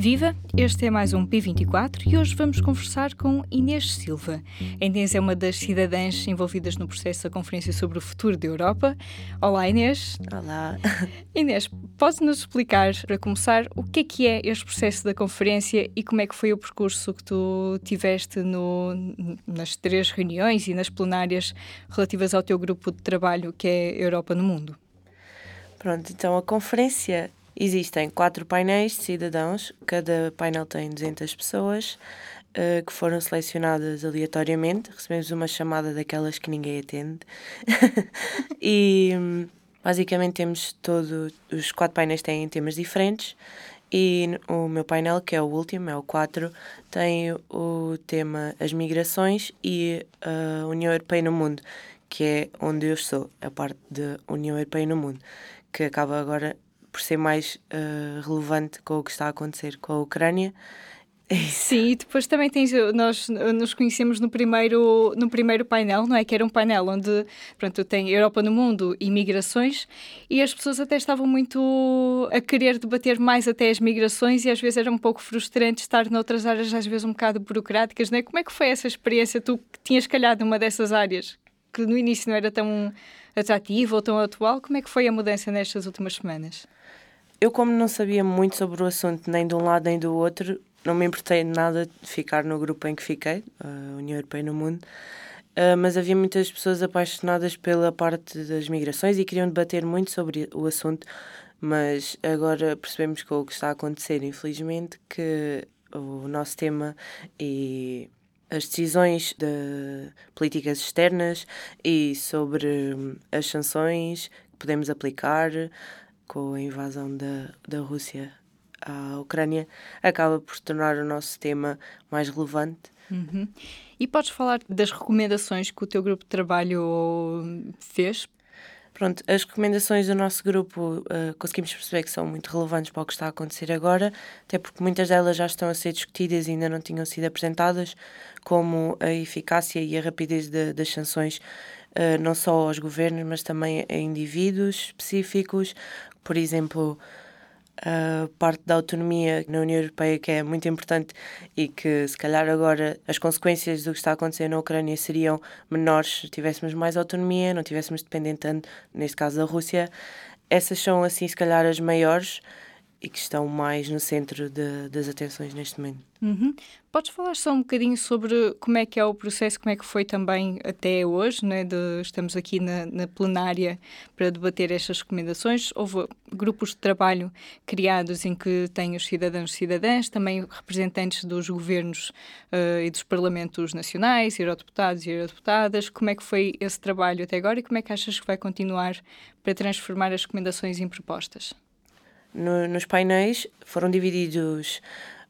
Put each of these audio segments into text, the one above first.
Viva! Este é mais um P24 e hoje vamos conversar com Inês Silva. A Inês é uma das cidadãs envolvidas no processo da Conferência sobre o Futuro da Europa. Olá, Inês. Olá. Inês, pode-nos explicar, para começar, o que é que é este processo da conferência e como é que foi o percurso que tu tiveste no, nas três reuniões e nas plenárias relativas ao teu grupo de trabalho que é Europa no Mundo? Pronto, então a conferência Existem quatro painéis de cidadãos, cada painel tem 200 pessoas uh, que foram selecionadas aleatoriamente. Recebemos uma chamada daquelas que ninguém atende. e basicamente temos todos os quatro painéis têm temas diferentes. E o meu painel, que é o último, é o 4, tem o tema as migrações e a União Europeia no mundo, que é onde eu estou, a parte da União Europeia no mundo, que acaba agora por ser mais uh, relevante com o que está a acontecer com a Ucrânia. Sim, e depois também tens, nós nos conhecemos no primeiro, no primeiro painel, não é? Que era um painel onde, pronto, tem Europa no mundo e migrações, e as pessoas até estavam muito a querer debater mais até as migrações, e às vezes era um pouco frustrante estar noutras áreas, às vezes um bocado burocráticas, não é? Como é que foi essa experiência? Tu que tinhas calhado numa dessas áreas, que no início não era tão atrativa ou tão atual, como é que foi a mudança nestas últimas semanas? Eu, como não sabia muito sobre o assunto, nem de um lado nem do outro, não me importei nada de ficar no grupo em que fiquei, a União Europeia no Mundo, uh, mas havia muitas pessoas apaixonadas pela parte das migrações e queriam debater muito sobre o assunto, mas agora percebemos com o que está a acontecer, infelizmente, que o nosso tema e as decisões de políticas externas e sobre hum, as sanções que podemos aplicar com a invasão da, da Rússia à Ucrânia, acaba por tornar o nosso tema mais relevante. Uhum. E podes falar das recomendações que o teu grupo de trabalho fez? Pronto, as recomendações do nosso grupo uh, conseguimos perceber que são muito relevantes para o que está a acontecer agora, até porque muitas delas já estão a ser discutidas e ainda não tinham sido apresentadas, como a eficácia e a rapidez de, das sanções, uh, não só aos governos, mas também a indivíduos específicos, por exemplo, a parte da autonomia na União Europeia que é muito importante e que se calhar agora as consequências do que está a acontecer na Ucrânia seriam menores se tivéssemos mais autonomia, não tivéssemos dependente tanto, neste caso da Rússia. Essas são assim se calhar as maiores e que estão mais no centro de, das atenções neste momento. Uhum. Podes falar só um bocadinho sobre como é que é o processo, como é que foi também até hoje, né, de, estamos aqui na, na, plenária para debater estas recomendações. Houve grupos de trabalho criados em que têm os cidadãos e cidadãs, também representantes dos governos uh, e dos parlamentos nacionais, eurodeputados e eurodeputadas. Como é que foi esse trabalho até agora e como é que achas que vai continuar para transformar as recomendações em propostas? No, nos painéis foram divididos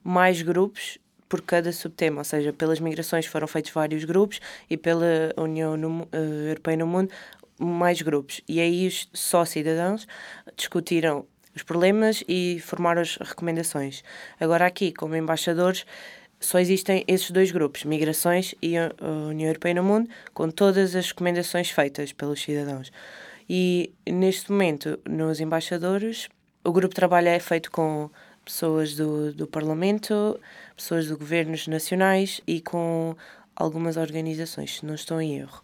mais grupos por cada subtema, ou seja, pelas migrações foram feitos vários grupos e pela União no, uh, Europeia no Mundo mais grupos. E aí os só cidadãos discutiram os problemas e formaram as recomendações. Agora aqui, como embaixadores, só existem esses dois grupos, migrações e a União Europeia no Mundo, com todas as recomendações feitas pelos cidadãos. E neste momento, nos embaixadores, o grupo de trabalho é feito com pessoas do, do Parlamento, pessoas de governos nacionais e com algumas organizações, se não estou em erro.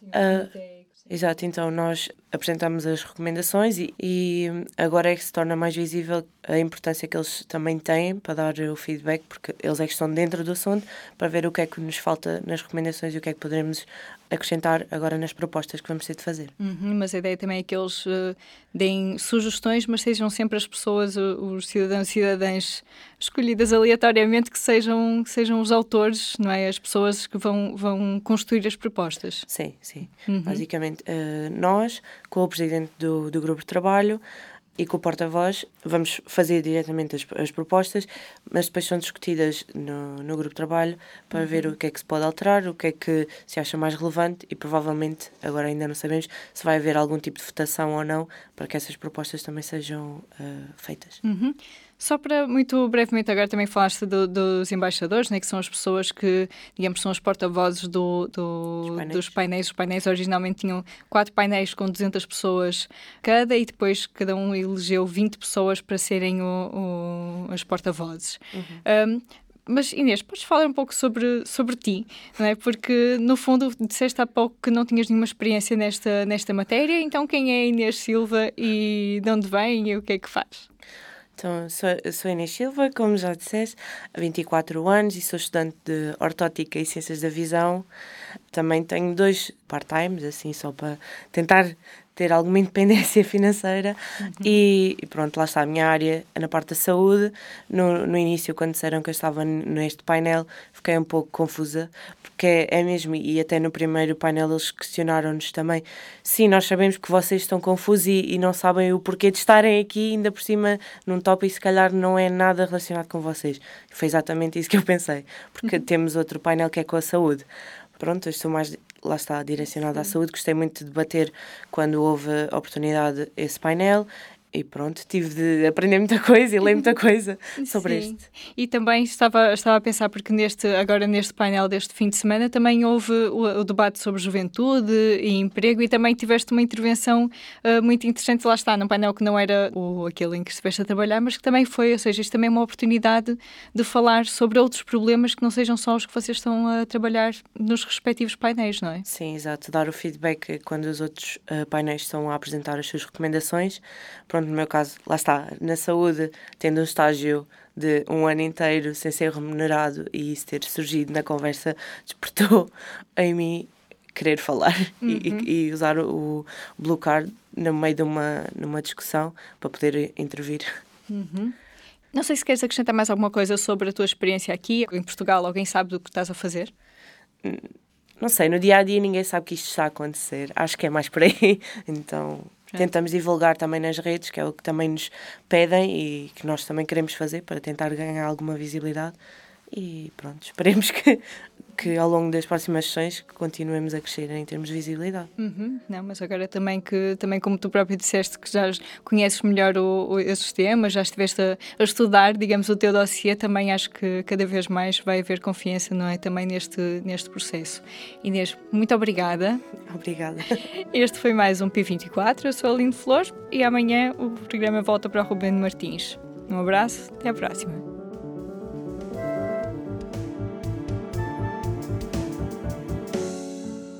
Sim, uh, Exato, então nós apresentamos as recomendações e, e, agora é que se torna mais visível a importância que eles também têm para dar o feedback, porque eles é que estão dentro do assunto, para ver o que é que nos falta nas recomendações e o que é que poderemos acrescentar agora nas propostas que vamos ter de fazer. Uhum, mas a ideia também é que eles uh, deem sugestões, mas sejam sempre as pessoas, os cidadãos e cidadãs escolhidas aleatoriamente, que sejam, que sejam os autores, não é? As pessoas que vão, vão construir as propostas. Sim, sim. Uhum. Basicamente, nós, com o presidente do, do grupo de trabalho, e com o porta-voz vamos fazer diretamente as, as, propostas, mas depois são discutidas no, no grupo de trabalho para ver o que é que se pode alterar, o que é que se acha mais relevante e provavelmente, agora ainda não sabemos, se vai haver algum tipo de votação ou não para que essas propostas também sejam uh, feitas. Uhum. Só para, muito brevemente, agora também falaste do, dos embaixadores, né, que são as pessoas que, digamos, são os porta-vozes do, do painéis. dos painéis. Os painéis originalmente tinham quatro painéis com 200 pessoas cada e depois cada um elegeu 20 pessoas para serem o, o, as porta-vozes. Uhum. Um, mas Inês, podes falar um pouco sobre, sobre ti, não é? Porque no fundo disseste há pouco que não tinhas nenhuma experiência nesta, nesta matéria, então quem é Inês Silva e de onde vem e o que é que faz? Então, sou, sou Inês Silva, como já disseste, há 24 anos e sou estudante de ortótica e ciências da visão. Também tenho dois part-times, assim, só para tentar ter alguma independência financeira uhum. e, e, pronto, lá está a minha área na parte da saúde. No, no início, quando disseram que eu estava neste painel, fiquei um pouco confusa, porque é, é mesmo, e até no primeiro painel eles questionaram-nos também, sim, nós sabemos que vocês estão confusos e, e, não sabem o porquê de estarem aqui, ainda por cima, num tópico se calhar não é nada relacionado com vocês. Foi exatamente isso que eu pensei, porque uhum. temos outro painel que é com a saúde. Pronto, eu estou mais lá está, direcionado à saúde. Gostei muito de debater quando houve oportunidade esse painel e pronto, tive de aprender muita coisa e ler muita coisa sobre Sim. isto. E também estava, estava a pensar, porque neste, agora neste painel deste fim de semana também houve o, o debate sobre juventude e emprego e também tiveste uma intervenção uh, muito interessante, lá está, num painel que não era o, aquele em que estiveste a trabalhar, mas que também foi, ou seja, isto também é uma oportunidade de falar sobre outros problemas que não sejam só os que vocês estão a trabalhar nos respectivos painéis, não é? Sim, exato. Dar o feedback quando os outros uh, painéis estão a apresentar as suas recomendações. Pronto, no meu caso, lá está, na saúde, tendo um estágio de um ano inteiro sem ser remunerado e isso ter surgido na conversa despertou em mim querer falar uhum. e, e, usar o, Blue Card no meio de uma, numa discussão para poder intervir. Uhum. Não sei se queres acrescentar mais alguma coisa sobre a tua experiência aqui em Portugal. Alguém sabe do que estás a fazer? Não sei, no dia a dia ninguém sabe que isto está a acontecer. Acho que é mais por aí. Então Tentamos divulgar também nas redes, que é o que também nos pedem e que nós também queremos fazer para tentar ganhar alguma visibilidade. E pronto, esperemos que que ao longo das próximas sessões continuemos a crescer em termos de visibilidade. Uhum. Não, mas agora também que também como tu próprio disseste que já conheces melhor o, o esses temas, já estiveste a, a, estudar, digamos, o teu dossiê, também acho que cada vez mais vai haver confiança, não é, também neste neste processo. Inês, muito obrigada. Obrigada. Este foi mais um P24. Eu sou a Aline Flores e amanhã o programa volta para o Rubén Martins. Um abraço, até à próxima.